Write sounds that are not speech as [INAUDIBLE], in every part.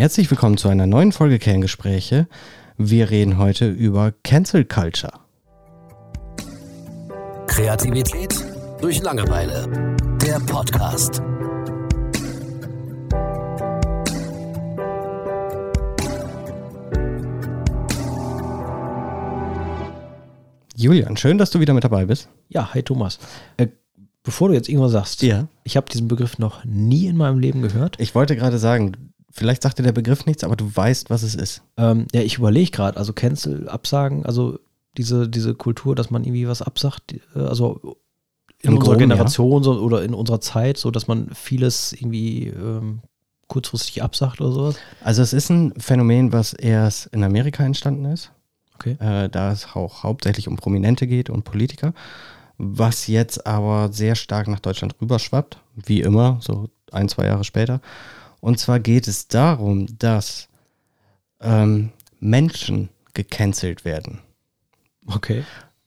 Herzlich willkommen zu einer neuen Folge Kerngespräche. Wir reden heute über Cancel Culture. Kreativität durch Langeweile. Der Podcast. Julian, schön, dass du wieder mit dabei bist. Ja, hi Thomas. Äh, bevor du jetzt irgendwas sagst, Ja. ich habe diesen Begriff noch nie in meinem Leben gehört. Ich wollte gerade sagen, vielleicht sagt dir der Begriff nichts, aber du weißt, was es ist. Ähm, ja, ich überlege gerade, also Cancel, Absagen, also diese, diese Kultur, dass man irgendwie was absagt, äh, also in Im unserer Groben, Generation so, oder in unserer Zeit, so dass man vieles irgendwie ähm, kurzfristig absagt oder sowas. Also es ist ein Phänomen, was erst in Amerika entstanden ist. Okay. äh, da es auch hauptsächlich um Prominente geht und Politiker, was jetzt aber sehr stark nach Deutschland rüberschwappt, wie immer, so ein, zwei Jahre später. Und zwar geht es darum, dass ähm, Menschen gecancelt werden. Okay.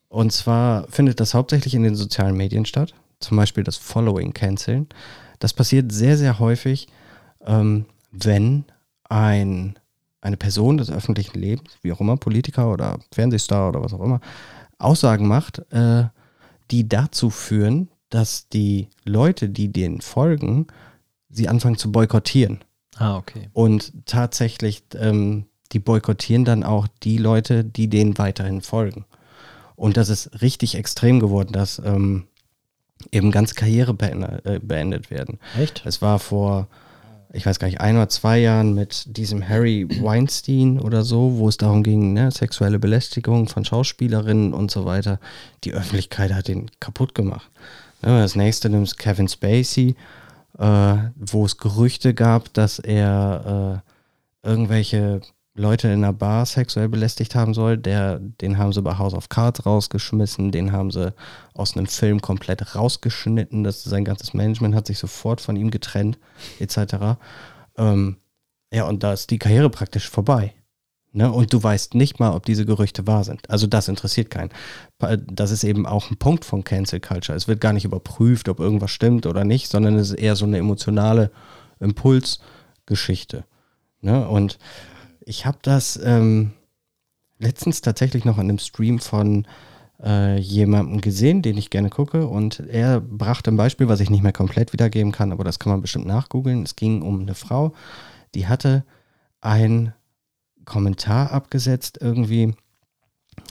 Und zwar findet das hauptsächlich in den sozialen Medien statt, zum Beispiel das Following canceln. Das passiert sehr, sehr häufig, ähm, wenn ein, eine Person des öffentlichen Lebens, wie auch immer, Politiker oder Fernsehstar oder was auch immer, Aussagen macht, äh, die dazu führen, dass die Leute, die denen folgen, sie anfangen zu boykottieren. Ah, okay. Und tatsächlich, ähm, die boykottieren dann auch die Leute, die denen weiterhin folgen. Und das ist richtig extrem geworden, dass ähm, eben ganze Karriere beendet, äh, beendet werden. Echt? Es war vor, ich weiß gar nicht, ein oder zwei Jahren mit diesem Harry Weinstein oder so, wo es darum ging, ne, sexuelle Belästigung von Schauspielerinnen und so weiter. Die Öffentlichkeit hat den kaputt gemacht. Ne, das nächste nimmt Kevin Spacey, äh, wo es Gerüchte gab, dass er äh, irgendwelche Leute in einer Bar sexuell belästigt haben soll. Der, den haben sie bei House of Cards rausgeschmissen, den haben sie aus einem Film komplett rausgeschnitten. Das, sein ganzes Management hat sich sofort von ihm getrennt, etc. Ähm, ja, und da ist die Karriere praktisch vorbei. Ne? Und du weißt nicht mal, ob diese Gerüchte wahr sind. Also das interessiert keinen. Das ist eben auch ein Punkt von Cancel Culture. Es wird gar nicht überprüft, ob irgendwas stimmt oder nicht, sondern es ist eher so eine emotionale Impulsgeschichte. Ne? Und ich habe das ähm, letztens tatsächlich noch an einem Stream von äh, jemandem gesehen, den ich gerne gucke. Und er brachte ein Beispiel, was ich nicht mehr komplett wiedergeben kann, aber das kann man bestimmt nachgoogeln. Es ging um eine Frau, die hatte ein Kommentar abgesetzt, irgendwie,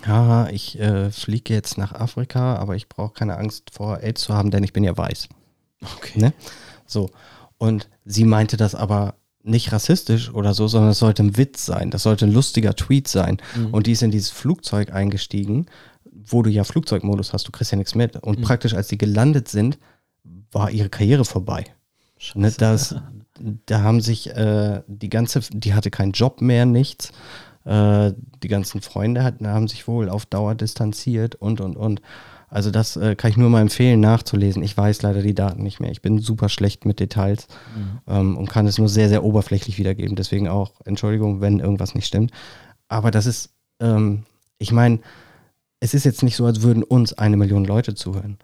haha, ich äh, fliege jetzt nach Afrika, aber ich brauche keine Angst vor AIDS zu haben, denn ich bin ja weiß. Okay. Ne? So. Und sie meinte das aber nicht rassistisch oder so, sondern es sollte ein Witz sein. Das sollte ein lustiger Tweet sein. Und die ist in dieses Flugzeug eingestiegen, wo du ja Flugzeugmodus hast, du kriegst ja nichts mit. Und praktisch, als sie gelandet sind, war ihre Karriere vorbei. Ne, das, [LAUGHS] da haben sich äh, die ganze, die hatte keinen Job mehr, nichts. Äh, die ganzen Freunde hatten, haben sich wohl auf Dauer distanziert und und und. Also das äh, kann ich nur mal empfehlen nachzulesen. Ich weiß leider die Daten nicht mehr. Ich bin super schlecht mit Details ähm, und kann es nur sehr, sehr oberflächlich wiedergeben. Deswegen auch Entschuldigung, wenn irgendwas nicht stimmt. Aber das ist, ähm, ich meine, es ist jetzt nicht so, als würden uns eine Million Leute zuhören.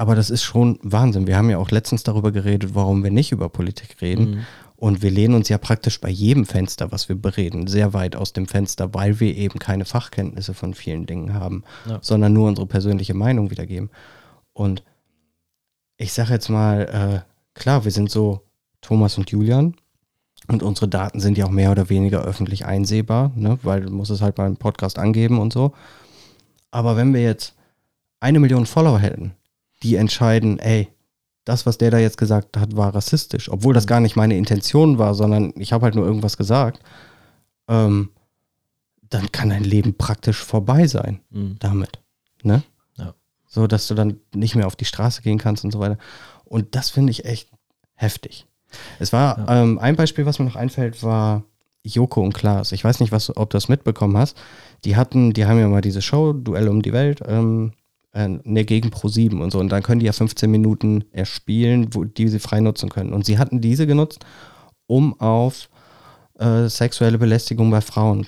Aber das ist schon Wahnsinn. Wir haben ja auch letztens darüber geredet, warum wir nicht über Politik reden. Und wir lehnen uns ja praktisch bei jedem Fenster, was wir bereden, sehr weit aus dem Fenster, weil wir eben keine Fachkenntnisse von vielen Dingen haben, Ja. sondern nur unsere persönliche Meinung wiedergeben. Und ich sage jetzt mal, äh, klar, wir sind so Thomas und Julian und unsere Daten sind ja auch mehr oder weniger öffentlich einsehbar, ne? weil du musst es halt mal im Podcast angeben und so. Aber wenn wir jetzt eine Million Follower hätten, die entscheiden, ey, das, was der da jetzt gesagt hat, war rassistisch, obwohl das gar nicht meine Intention war, sondern ich habe halt nur irgendwas gesagt, ähm, dann kann dein Leben praktisch vorbei sein Mhm. damit. Ne? Ja. So, dass du dann nicht mehr auf die Straße gehen kannst und so weiter. Und das finde ich echt heftig. Es war ähm, ein Beispiel, was mir noch einfällt, war Joko und Klaas. Ich weiß nicht, was, ob du das mitbekommen hast. Die hatten, die haben ja mal diese Show, Duell um die Welt, ähm, äh, ne, gegen Pro7 und so. Und dann können die ja 15 Minuten erspielen, wo, die sie frei nutzen können. Und sie hatten diese genutzt, um auf äh, sexuelle Belästigung bei Frauen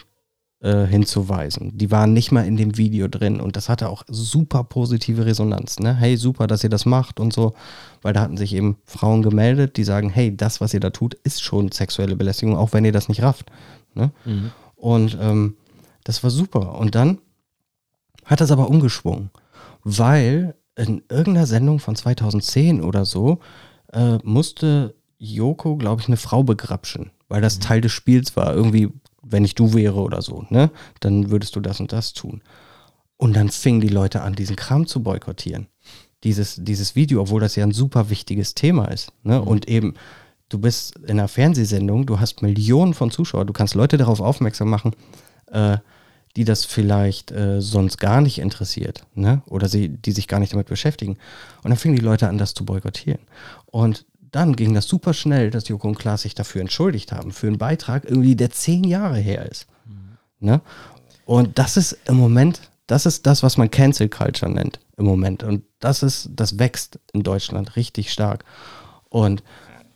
äh, hinzuweisen. Die waren nicht mal in dem Video drin und das hatte auch super positive Resonanz. Ne? Hey, super, dass ihr das macht und so, weil da hatten sich eben Frauen gemeldet, die sagen, hey, das, was ihr da tut, ist schon sexuelle Belästigung, auch wenn ihr das nicht rafft. Ne? Mhm. Und ähm, das war super. Und dann hat das aber umgeschwungen, weil in irgendeiner Sendung von 2010 oder so äh, musste Joko, glaube ich, eine Frau begrapschen, weil das mhm. Teil des Spiels war. Irgendwie wenn ich du wäre oder so, ne, dann würdest du das und das tun. Und dann fingen die Leute an, diesen Kram zu boykottieren. Dieses, dieses Video, obwohl das ja ein super wichtiges Thema ist. Ne? Mhm. Und eben, du bist in einer Fernsehsendung, du hast Millionen von Zuschauern, du kannst Leute darauf aufmerksam machen, äh, die das vielleicht äh, sonst gar nicht interessiert, ne? Oder sie, die sich gar nicht damit beschäftigen. Und dann fingen die Leute an, das zu boykottieren. Und dann ging das super schnell, dass Joko und Klaas sich dafür entschuldigt haben, für einen Beitrag irgendwie, der zehn Jahre her ist. Mhm. Ne? Und das ist im Moment, das ist das, was man Cancel Culture nennt im Moment. Und das ist, das wächst in Deutschland richtig stark. Und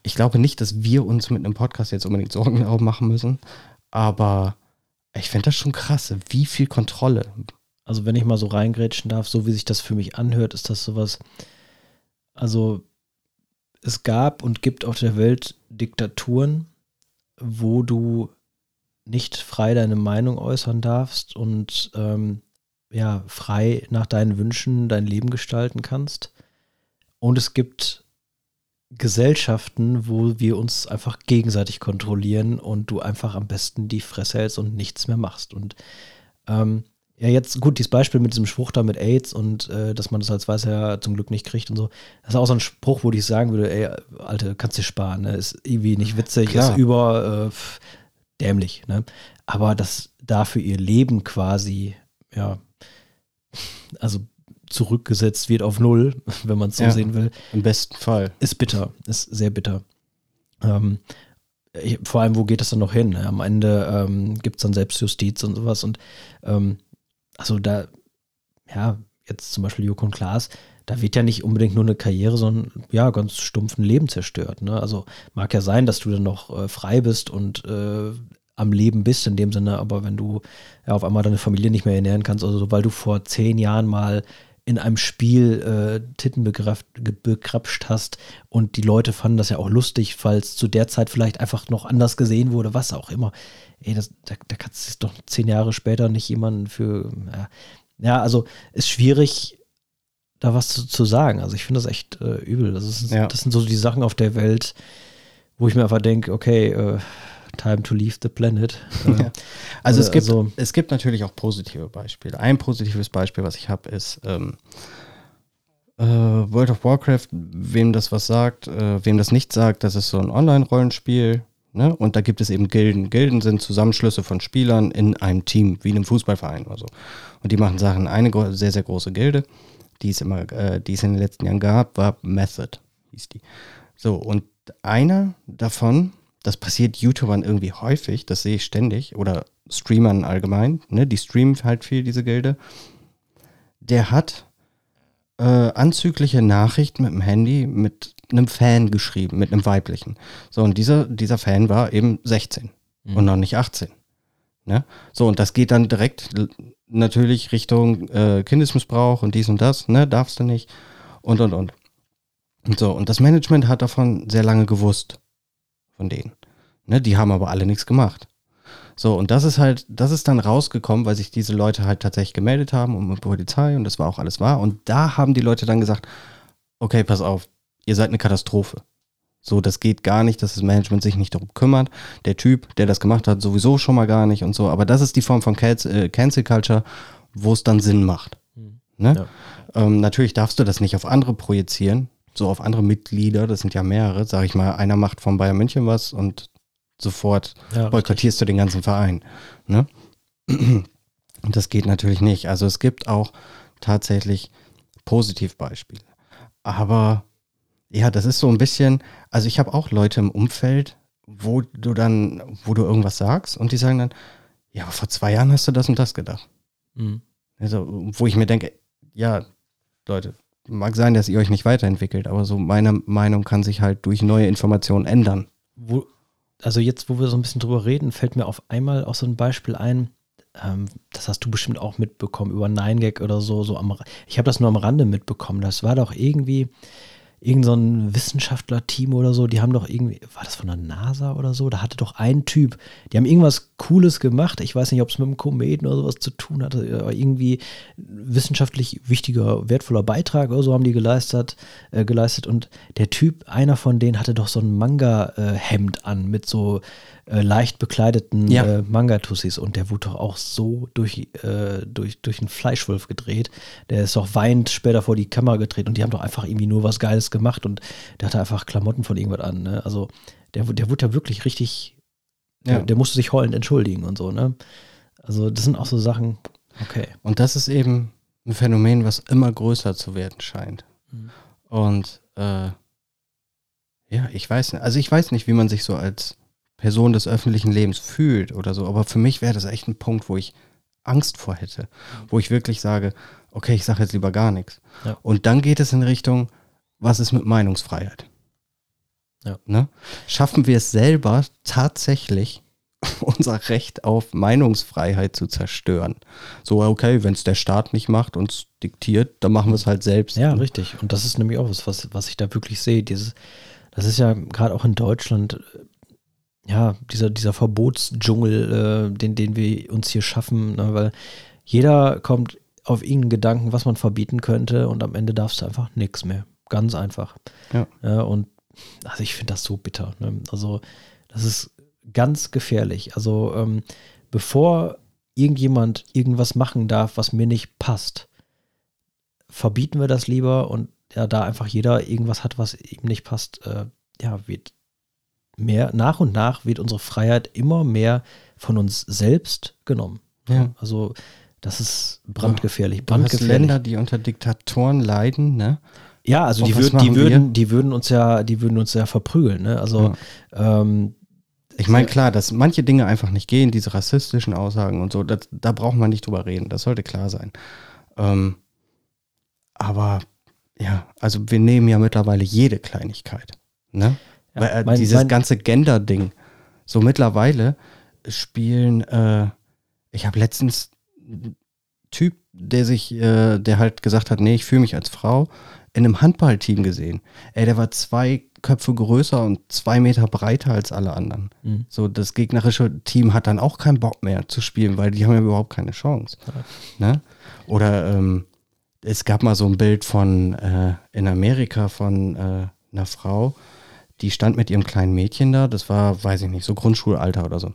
ich glaube nicht, dass wir uns mit einem Podcast jetzt unbedingt Sorgen machen müssen, aber ich finde das schon krass, wie viel Kontrolle. Also wenn ich mal so reingrätschen darf, so wie sich das für mich anhört, ist das sowas, also es gab und gibt auf der Welt Diktaturen, wo du nicht frei deine Meinung äußern darfst und ähm, ja, frei nach deinen Wünschen dein Leben gestalten kannst. Und es gibt Gesellschaften, wo wir uns einfach gegenseitig kontrollieren und du einfach am besten die Fresse hältst und nichts mehr machst. Und ähm, ja, jetzt gut, dieses Beispiel mit diesem Spruch da mit AIDS und äh, dass man das als Weißer ja zum Glück nicht kriegt und so. Das ist auch so ein Spruch, wo ich sagen würde, ey, Alte, kannst du sparen, ne? Ist irgendwie nicht witzig, Klar. ist über äh, dämlich, ne? Aber dass dafür ihr Leben quasi, ja, also zurückgesetzt wird auf null, [LAUGHS] wenn man es so ja, sehen will. Im besten Fall. Ist bitter, ist sehr bitter. Ähm, vor allem, wo geht das dann noch hin? Am Ende ähm, gibt es dann Selbstjustiz und sowas und ähm, also da, ja, jetzt zum Beispiel Joko und Klaas, da wird ja nicht unbedingt nur eine Karriere, sondern ja, ganz stumpf ein Leben zerstört. Ne? Also mag ja sein, dass du dann noch äh, frei bist und äh, am Leben bist in dem Sinne, aber wenn du ja, auf einmal deine Familie nicht mehr ernähren kannst, also weil du vor zehn Jahren mal in einem Spiel äh, Titten begrapscht hast und die Leute fanden das ja auch lustig, es zu der Zeit vielleicht einfach noch anders gesehen wurde, was auch immer ey, das, da, da kannst du doch zehn Jahre später nicht jemanden für, ja, ja also ist schwierig, da was zu, zu sagen. Also ich finde das echt äh, übel. Das, ist, ja. das sind so die Sachen auf der Welt, wo ich mir einfach denke, okay, äh, time to leave the planet. Äh, [LAUGHS] ja. Also es gibt, also, es gibt natürlich auch positive Beispiele. Ein positives Beispiel, was ich habe, ist ähm, äh, World of Warcraft, wem das was sagt, äh, wem das nicht sagt, das ist so ein Online-Rollenspiel, Ne? Und da gibt es eben Gilden. Gilden sind Zusammenschlüsse von Spielern in einem Team, wie in einem Fußballverein oder so. Und die machen Sachen. Eine sehr, sehr große Gilde, die es immer, äh, die es in den letzten Jahren gab, war Method, hieß die. So, und einer davon, das passiert YouTubern irgendwie häufig, das sehe ich ständig, oder Streamern allgemein, ne? Die streamen halt viel, diese Gilde. Der hat äh, anzügliche Nachrichten mit dem Handy mit einem Fan geschrieben, mit einem weiblichen. So, und dieser, dieser Fan war eben 16 mhm. und noch nicht 18. Ne? So, und das geht dann direkt natürlich Richtung äh, Kindesmissbrauch und dies und das, ne? Darfst du nicht. Und und und. Und so, und das Management hat davon sehr lange gewusst. Von denen. Ne? Die haben aber alle nichts gemacht. So, und das ist halt, das ist dann rausgekommen, weil sich diese Leute halt tatsächlich gemeldet haben und mit Polizei und das war auch alles wahr. Und da haben die Leute dann gesagt, okay, pass auf, ihr seid eine Katastrophe. So, das geht gar nicht, dass das Management sich nicht darum kümmert. Der Typ, der das gemacht hat, sowieso schon mal gar nicht und so. Aber das ist die Form von Cancel, äh, Cancel Culture, wo es dann Sinn macht. Mhm. Ne? Ja. Ähm, natürlich darfst du das nicht auf andere projizieren, so auf andere Mitglieder, das sind ja mehrere, sag ich mal, einer macht von Bayern München was und sofort ja, boykottierst du den ganzen Verein. Ne? Das geht natürlich nicht. Also es gibt auch tatsächlich Positivbeispiele. Aber ja, das ist so ein bisschen, also ich habe auch Leute im Umfeld, wo du dann, wo du irgendwas sagst und die sagen dann, ja, aber vor zwei Jahren hast du das und das gedacht. Mhm. Also, wo ich mir denke, ja, Leute, mag sein, dass ihr euch nicht weiterentwickelt, aber so meine Meinung kann sich halt durch neue Informationen ändern. Wo, also jetzt, wo wir so ein bisschen drüber reden, fällt mir auf einmal auch so ein Beispiel ein. ähm, das hast du bestimmt auch mitbekommen, über 9gag oder so, so am, ich habe das nur am Rande mitbekommen. Das war doch irgendwie, irgend so ein Wissenschaftler-Team oder so, die haben doch irgendwie, war das von der NASA oder so? Da hatte doch ein Typ, die haben irgendwas Cooles gemacht. Ich weiß nicht, ob es mit einem Kometen oder sowas zu tun hatte, aber irgendwie wissenschaftlich wichtiger, wertvoller Beitrag oder so haben die geleistet, äh, geleistet. Und der Typ, einer von denen, hatte doch so ein Manga-Hemd an mit so äh, leicht bekleideten Ja. äh, Manga-Tussis und der wurde doch auch so durch, äh, durch, durch einen Fleischwolf gedreht. Der ist doch weinend später vor die Kamera gedreht und die haben doch einfach irgendwie nur was Geiles gemacht und der hatte einfach Klamotten von irgendwas an. Ne? Also der, der wurde ja wirklich richtig, Ja. der musste sich heulend entschuldigen und so. Ne? Also das sind auch so Sachen, okay. Und das ist eben ein Phänomen, was immer größer zu werden scheint. Mhm. Und äh, ja, ich weiß nicht, also ich weiß nicht, wie man sich so als Person des öffentlichen Lebens fühlt oder so, aber für mich wäre das echt ein Punkt, wo ich Angst vor hätte, wo ich wirklich sage, okay, ich sage jetzt lieber gar nichts. Ja. Und dann geht es in Richtung, was ist mit Meinungsfreiheit? Ja. Ne? Schaffen wir es selber tatsächlich, [LAUGHS] unser Recht auf Meinungsfreiheit zu zerstören? So, okay, wenn es der Staat nicht macht, uns diktiert, dann machen wir es halt selbst. Ja, richtig. Und das ist nämlich auch was, was, was ich da wirklich sehe. Dieses, das ist ja gerade auch in Deutschland, äh, ja, dieser, dieser Verbotsdschungel, äh, den, den wir uns hier schaffen, ne, weil jeder kommt auf irgendeinen Gedanken, was man verbieten könnte und am Ende darfst du einfach nichts mehr. Ganz einfach. Ja. und also ich finde das so bitter. Ne? Also das ist ganz gefährlich. Also ähm, bevor irgendjemand irgendwas machen darf, was mir nicht passt, verbieten wir das lieber und ja, da einfach jeder irgendwas hat, was ihm nicht passt, äh, ja, wird mehr, nach und nach wird unsere Freiheit immer mehr von uns selbst genommen. Ja. Also das ist brandgefährlich. Du hast Brandgefährlich. Länder, die unter Diktatoren leiden, ne? Ja, also die, würden, die würden, die würden uns ja, die würden uns ja verprügeln, ne? Also ähm, Ich meine, klar, dass manche Dinge einfach nicht gehen, diese rassistischen Aussagen und so, das, da braucht man nicht drüber reden, das sollte klar sein. Ähm, aber ja, also wir nehmen ja mittlerweile jede Kleinigkeit. Ne? Ja, Weil, äh, mein- dieses mein- ganze Gender-Ding. So mittlerweile spielen, äh, ich habe letztens einen Typ, der sich, äh, der halt gesagt hat, nee, ich fühle mich als Frau, in einem Handballteam gesehen. Ey, der war zwei Köpfe größer und zwei Meter breiter als alle anderen. Mhm. So, das gegnerische Team hat dann auch keinen Bock mehr zu spielen, weil die haben ja überhaupt keine Chance. Ne? Oder ähm, es gab mal so ein Bild von äh, in Amerika von äh, einer Frau, die stand mit ihrem kleinen Mädchen da, das war, weiß ich nicht, so Grundschulalter oder so.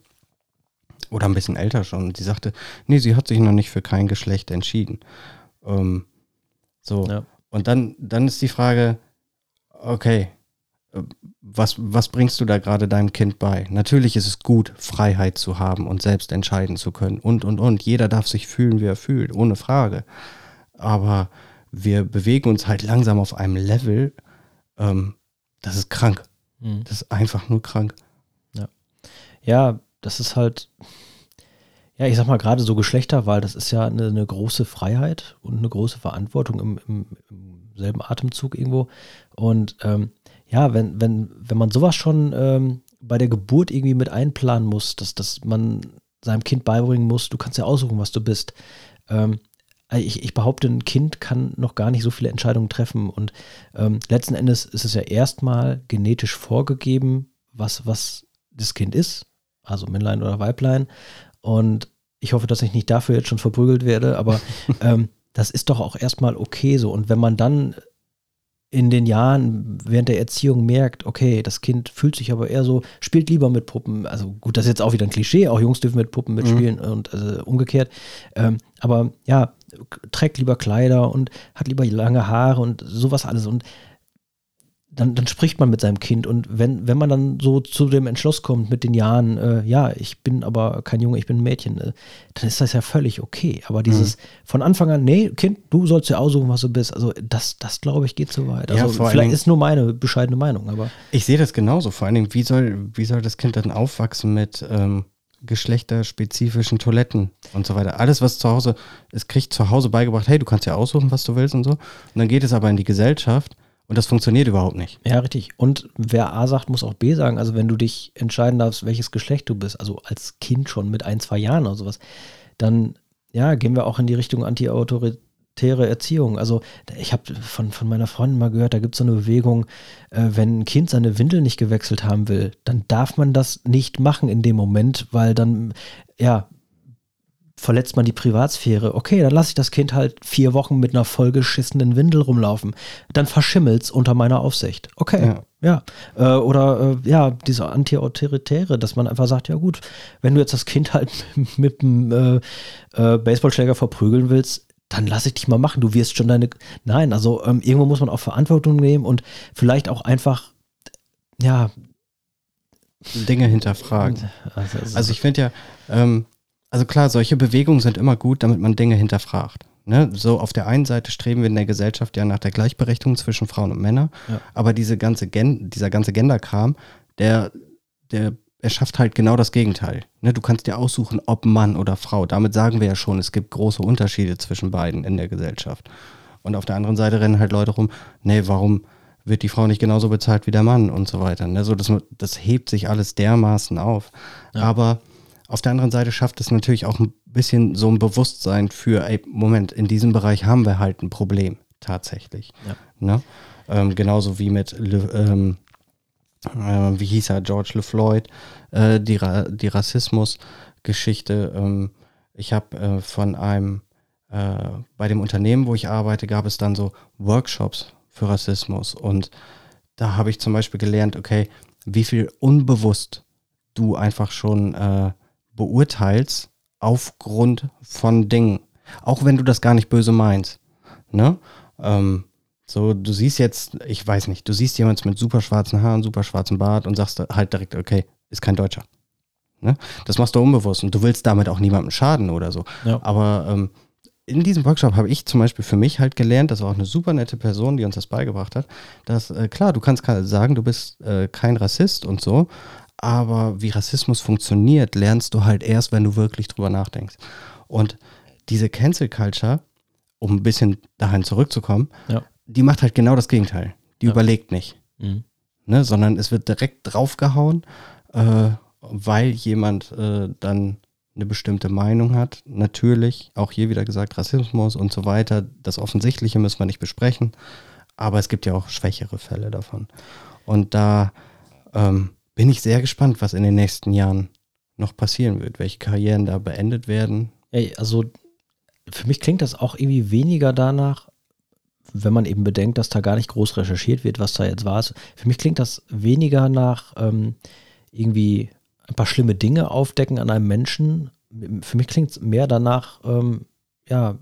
Oder ein bisschen älter schon. Und sie sagte, nee, sie hat sich noch nicht für kein Geschlecht entschieden. Ähm, so. Ja. Und dann, dann ist die Frage, okay, was, was bringst du da gerade deinem Kind bei? Natürlich ist es gut, Freiheit zu haben und selbst entscheiden zu können und, und, und. Jeder darf sich fühlen, wie er fühlt, ohne Frage. Aber wir bewegen uns halt langsam auf einem Level, ähm, das ist krank. Mhm. Das ist einfach nur krank. ja, das ist halt, ja, ich sag mal, gerade so Geschlechterwahl, das ist ja eine, eine große Freiheit und eine große Verantwortung im, im, im selben Atemzug irgendwo. Und ähm, ja, wenn, wenn, wenn man sowas schon ähm, bei der Geburt irgendwie mit einplanen muss, dass, dass man seinem Kind beibringen muss, du kannst ja aussuchen, was du bist. Ähm, ich, ich behaupte, ein Kind kann noch gar nicht so viele Entscheidungen treffen. Und ähm, letzten Endes ist es ja erstmal genetisch vorgegeben, was, was das Kind ist, also Männlein oder Weiblein. Und ich hoffe, dass ich nicht dafür jetzt schon verprügelt werde, aber [LAUGHS] ähm, das ist doch auch erstmal okay so. Und wenn man dann in den Jahren während der Erziehung merkt, okay, das Kind fühlt sich aber eher so, spielt lieber mit Puppen. Also gut, das ist jetzt auch wieder ein Klischee, auch Jungs dürfen mit Puppen mitspielen und äh, umgekehrt. Ähm, aber ja, trägt lieber Kleider und hat lieber lange Haare und sowas alles. Und dann, dann spricht man mit seinem Kind und wenn, wenn man dann so zu dem Entschluss kommt mit den Jahren, äh, ja, ich bin aber kein Junge, ich bin ein Mädchen, äh, dann ist das ja völlig okay. Aber dieses von Anfang an, nee, Kind, du sollst ja aussuchen, was du bist, also das, das glaube ich, geht zu weit. Ja, Also allen vielleicht Dingen- ist nur meine bescheidene Meinung, aber Ich sehe das genauso. Vor allen Dingen, wie soll, wie soll das Kind dann aufwachsen mit ähm, geschlechterspezifischen Toiletten und so weiter? Alles, was zu Hause, es kriegt zu Hause beigebracht, hey, du kannst ja aussuchen, was du willst und so. Und dann geht es aber in die Gesellschaft und das funktioniert überhaupt nicht. Ja, richtig. Und wer A sagt, muss auch B sagen. Also wenn du dich entscheiden darfst, welches Geschlecht du bist, also als Kind schon mit ein, zwei Jahren oder sowas, dann ja, gehen wir auch in die Richtung anti-autoritäre Erziehung. Also ich habe von, von meiner Freundin mal gehört, da gibt es so eine Bewegung, äh, wenn ein Kind seine Windel nicht gewechselt haben will, dann darf man das nicht machen in dem Moment, weil dann, ja, verletzt man die Privatsphäre. Okay, dann lasse ich das Kind halt vier Wochen mit einer vollgeschissenen Windel rumlaufen. Dann verschimmelt's unter meiner Aufsicht. Okay, ja. ja. Äh, oder äh, ja, diese Anti-Autoritäre, dass man einfach sagt, ja gut, wenn du jetzt das Kind halt [LAUGHS] mit einem äh, äh, Baseballschläger verprügeln willst, dann lass ich dich mal machen. Du wirst schon deine. Nein, also ähm, irgendwo muss man auch Verantwortung nehmen und vielleicht auch einfach, ja. Dinge hinterfragen. Also, also, also ich finde ja, ähm, also klar, solche Bewegungen sind immer gut, damit man Dinge hinterfragt. Ne? So auf der einen Seite streben wir in der Gesellschaft ja nach der Gleichberechtigung zwischen Frauen und Männern, ja. aber diese ganze Gen dieser ganze Genderkram, der, der erschafft halt genau das Gegenteil. Ne? Du kannst dir aussuchen, ob Mann oder Frau. Damit sagen wir ja schon, es gibt große Unterschiede zwischen beiden in der Gesellschaft. Und auf der anderen Seite rennen halt Leute rum, nee, warum wird die Frau nicht genauso bezahlt wie der Mann und so weiter. Ne? So, das, das hebt sich alles dermaßen auf. Ja. Aber auf der anderen Seite schafft es natürlich auch ein bisschen so ein Bewusstsein für, ey, Moment, in diesem Bereich haben wir halt ein Problem tatsächlich. Ja. Ne? Ähm, genauso wie mit, ähm, äh, wie hieß er, George LeFloid, äh, die, Ra die Rassismus-Geschichte. Ähm, ich habe äh, von einem, äh, bei dem Unternehmen, wo ich arbeite, gab es dann so Workshops für Rassismus und da habe ich zum Beispiel gelernt, okay, wie viel unbewusst du einfach schon äh, beurteilst aufgrund von Dingen. Auch wenn du das gar nicht böse meinst. Ne? Ähm, so, du siehst jetzt, ich weiß nicht, du siehst jemanden mit super schwarzen Haaren, super schwarzen Bart und sagst halt direkt, okay, ist kein Deutscher. Ne? Das machst du unbewusst und du willst damit auch niemandem schaden oder so. Ja. Aber ähm, in diesem Workshop habe ich zum Beispiel für mich halt gelernt, das war auch eine super nette Person, die uns das beigebracht hat, dass äh, klar, du kannst sagen, du bist äh, kein Rassist und so, aber wie Rassismus funktioniert, lernst du halt erst, wenn du wirklich drüber nachdenkst. Und diese Cancel Culture, um ein bisschen dahin zurückzukommen, ja. die macht halt genau das Gegenteil. Die ja. überlegt nicht, mhm. ne, sondern es wird direkt draufgehauen, äh, weil jemand äh, dann eine bestimmte Meinung hat. Natürlich, auch hier wieder gesagt, Rassismus und so weiter. Das Offensichtliche müssen wir nicht besprechen, aber es gibt ja auch schwächere Fälle davon. Und da ähm, bin ich sehr gespannt, was in den nächsten Jahren noch passieren wird, welche Karrieren da beendet werden. Ey, also für mich klingt das auch irgendwie weniger danach, wenn man eben bedenkt, dass da gar nicht groß recherchiert wird, was da jetzt war. Für mich klingt das weniger nach ähm, irgendwie ein paar schlimme Dinge aufdecken an einem Menschen. Für mich klingt es mehr danach, ähm, ja,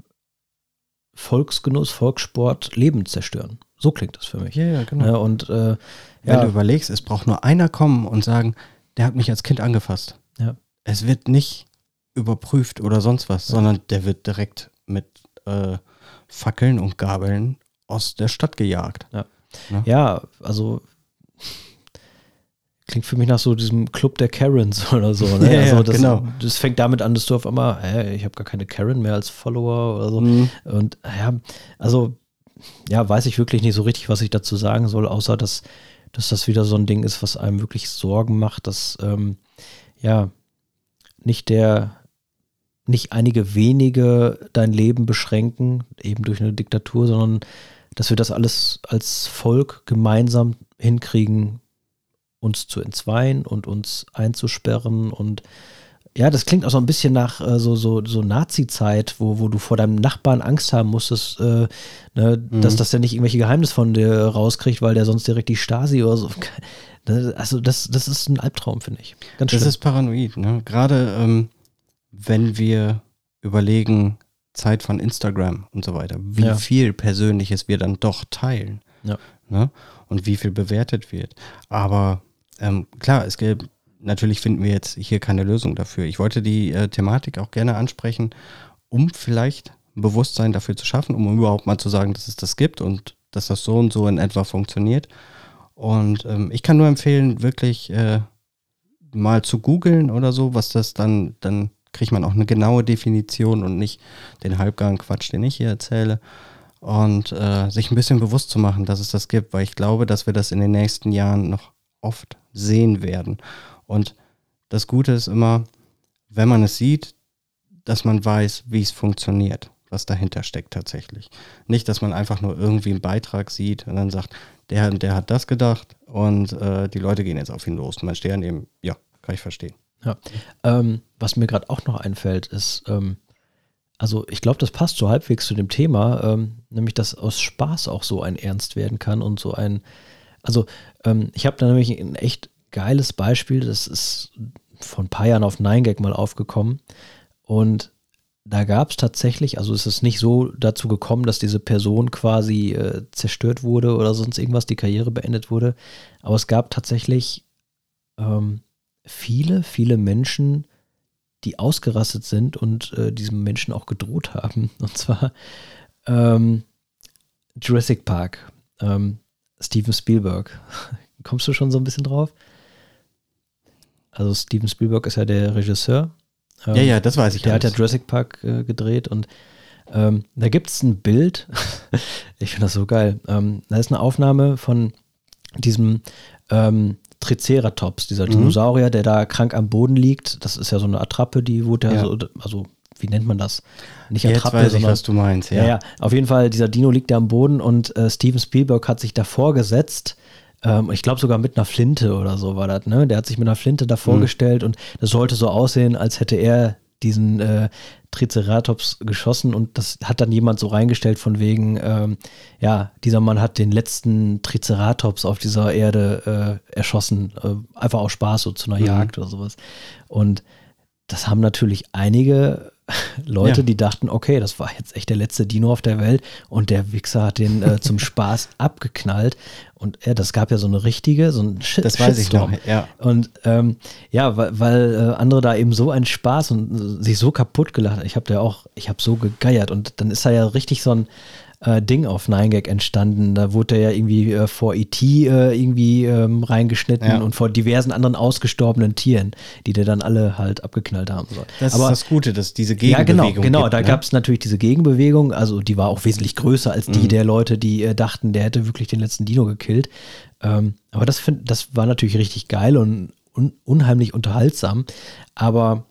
Volksgenuss, Volkssport, Leben zerstören. So klingt das für mich. Ja, ja, genau. Ja, und äh, wenn ja. du überlegst, es braucht nur einer kommen und sagen, der hat mich als Kind angefasst. Ja. Es wird nicht überprüft oder sonst was, sondern der wird direkt mit äh, Fackeln und Gabeln aus der Stadt gejagt. Ja, ne? ja also klingt für mich nach so diesem Club der Karens [LAUGHS] oder so. Ne? ja, also das, genau. das fängt damit an, dass du auf einmal, hä, ich habe gar keine Karen mehr als Follower oder so. Mhm. Und ja, also ja, weiß ich wirklich nicht so richtig, was ich dazu sagen soll, außer dass dass das wieder so ein Ding ist, was einem wirklich Sorgen macht, dass ähm, ja nicht der, nicht einige wenige dein Leben beschränken, eben durch eine Diktatur, sondern dass wir das alles als Volk gemeinsam hinkriegen, uns zu entzweien und uns einzusperren und ja, das klingt auch so ein bisschen nach äh, so, so, so Nazi-Zeit, wo, wo du vor deinem Nachbarn Angst haben musstest, äh, ne, mhm. dass, dass der nicht irgendwelche Geheimnisse von dir rauskriegt, weil der sonst direkt die Stasi oder so. [LAUGHS] Also, das, das ist ein Albtraum, finde ich. Ganz das ist paranoid, ne? Gerade ähm, wenn wir überlegen, Zeit von Instagram und so weiter, wie ja. viel Persönliches wir dann doch teilen. Ja. Ne? Und wie viel bewertet wird. Aber ähm, klar, es gibt natürlich finden wir jetzt hier keine Lösung dafür. Ich wollte die äh, Thematik auch gerne ansprechen, um vielleicht ein Bewusstsein dafür zu schaffen, um überhaupt mal zu sagen, dass es das gibt und dass das so und so in etwa funktioniert. Und ähm, ich kann nur empfehlen, wirklich äh, mal zu googeln oder so, was das dann, dann kriegt man auch eine genaue Definition und nicht den halbgaren Quatsch, den ich hier erzähle. Und äh, sich ein bisschen bewusst zu machen, dass es das gibt, weil ich glaube, dass wir das in den nächsten Jahren noch oft sehen werden. Und das Gute ist immer, wenn man es sieht, dass man weiß, wie es funktioniert, was dahinter steckt tatsächlich. Nicht, dass man einfach nur irgendwie einen Beitrag sieht und dann sagt, der, der hat das gedacht und äh, die Leute gehen jetzt auf ihn los. Und man steht dann eben, ja, kann ich verstehen. Ja. Ähm, was mir gerade auch noch einfällt, ist, ähm, also ich glaube, das passt so halbwegs zu dem Thema, ähm, nämlich dass aus Spaß auch so ein Ernst werden kann und so ein, also ähm, ich habe da nämlich ein echt geiles Beispiel, das ist vor ein paar Jahren auf 9gag mal aufgekommen. Und da gab es tatsächlich, also ist es nicht so dazu gekommen, dass diese Person quasi äh, zerstört wurde oder sonst irgendwas, die Karriere beendet wurde, aber es gab tatsächlich ähm, viele, viele Menschen, die ausgerastet sind und äh, diesem Menschen auch gedroht haben. Und zwar ähm, Jurassic Park, ähm, Steven Spielberg. [LAUGHS] Kommst du schon so ein bisschen drauf? Also Steven Spielberg ist ja der Regisseur. Ähm, ja, ja, das weiß ich. Der alles. hat ja Jurassic Park äh, gedreht und ähm, da gibt es ein Bild. [LAUGHS] ich finde das so geil. Ähm, da ist eine Aufnahme von diesem ähm, Triceratops, dieser mhm. Dinosaurier, der da krank am Boden liegt. Das ist ja so eine Attrappe, die wurde ja, so, also wie nennt man das? Nicht Attrappe, Jetzt weiß sondern, ich, was du meinst, ja. ja. ja. auf jeden Fall, dieser Dino liegt da am Boden und äh, Steven Spielberg hat sich davor gesetzt. Ähm, ich glaube sogar mit einer Flinte oder so war das, ne? Der hat sich mit einer Flinte davor mhm. gestellt und das sollte so aussehen, als hätte er diesen äh, Triceratops geschossen und das hat dann jemand so reingestellt von wegen, ähm, ja, dieser Mann hat den letzten Triceratops auf dieser Erde äh, erschossen, äh, einfach aus Spaß, so zu einer mhm. Jagd oder sowas. Und das haben natürlich einige [LAUGHS] Leute, ja. die dachten, okay, das war jetzt echt der letzte Dino auf der Welt und der Wichser hat den äh, zum [LAUGHS] Spaß abgeknallt. Und ja, das gab ja so eine richtige, so ein Shit Das weiß ich noch, ja. Und ähm, ja, weil, weil äh, andere da eben so einen Spaß und äh, sich so kaputt gelacht haben. Ich habe da auch, ich habe so gegeiert und dann ist da ja richtig so ein, äh, Ding auf 9gag entstanden. Da wurde er ja irgendwie äh, vor E.T. Äh, irgendwie ähm, reingeschnitten ja. und vor diversen anderen ausgestorbenen Tieren, die der dann alle halt abgeknallt haben soll. Das Aber, ist das Gute, dass diese Gegenbewegung. Ja, genau, genau. Gibt, da ne? gab es natürlich diese Gegenbewegung. Also die war auch wesentlich größer als die mhm. der Leute, die äh, dachten, der hätte wirklich den letzten Dino gekillt. Ähm, aber das, find, das war natürlich richtig geil und un unheimlich unterhaltsam. Aber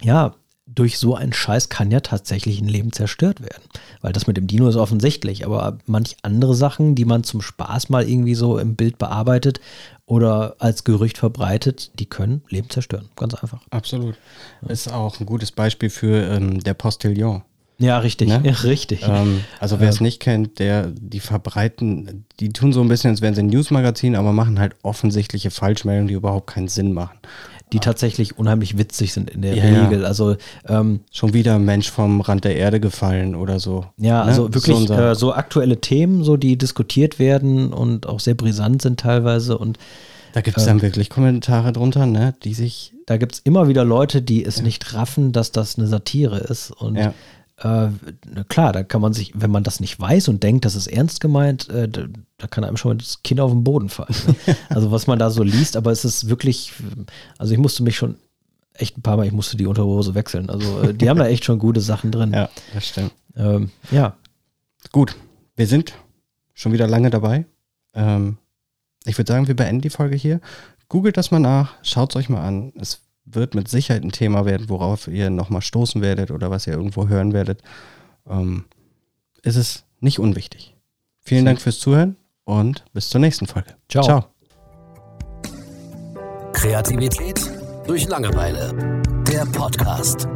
ja, durch so einen Scheiß kann ja tatsächlich ein Leben zerstört werden. Weil das mit dem Dino ist offensichtlich, aber manch andere Sachen, die man zum Spaß mal irgendwie so im Bild bearbeitet oder als Gerücht verbreitet, die können Leben zerstören. Ganz einfach. Absolut. Ja. Ist auch ein gutes Beispiel für ähm, der Postillon. Ja, richtig, ne? ja, richtig. Ähm, also wer es nicht kennt, der, die verbreiten, die tun so ein bisschen, als wären sie ein Newsmagazin, aber machen halt offensichtliche Falschmeldungen, die überhaupt keinen Sinn machen die tatsächlich unheimlich witzig sind in der ja, Regel. Also ähm, schon wieder ein Mensch vom Rand der Erde gefallen oder so. Ja, ne? also wirklich so, äh, so, aktuelle Themen, so die diskutiert werden und auch sehr brisant sind teilweise und da gibt es dann ähm, wirklich Kommentare drunter, ne, die sich. Da gibt es immer wieder Leute, die es ja. nicht raffen, dass das eine Satire ist. Und ja äh, klar, da kann man sich, wenn man das nicht weiß und denkt, das ist ernst gemeint, äh, da, da, kann einem schon das Kind auf den Boden fallen. Ne? [LAUGHS] also was man da so liest, aber es ist wirklich, also ich musste mich schon echt ein paar Mal, ich musste die Unterhose wechseln. Also äh, die haben da echt schon gute Sachen drin. Ja, das stimmt. Ähm, ja. Gut, wir sind schon wieder lange dabei. Ähm, ich würde sagen, wir beenden die Folge hier. Googelt das mal nach, schaut es euch mal an. Es wird mit Sicherheit ein Thema werden, worauf ihr nochmal stoßen werdet oder was ihr irgendwo hören werdet. Ähm, ist es nicht unwichtig. Vielen Dank fürs Zuhören und bis zur nächsten Folge. Ciao. Ciao. Kreativität durch Langeweile. Der Podcast.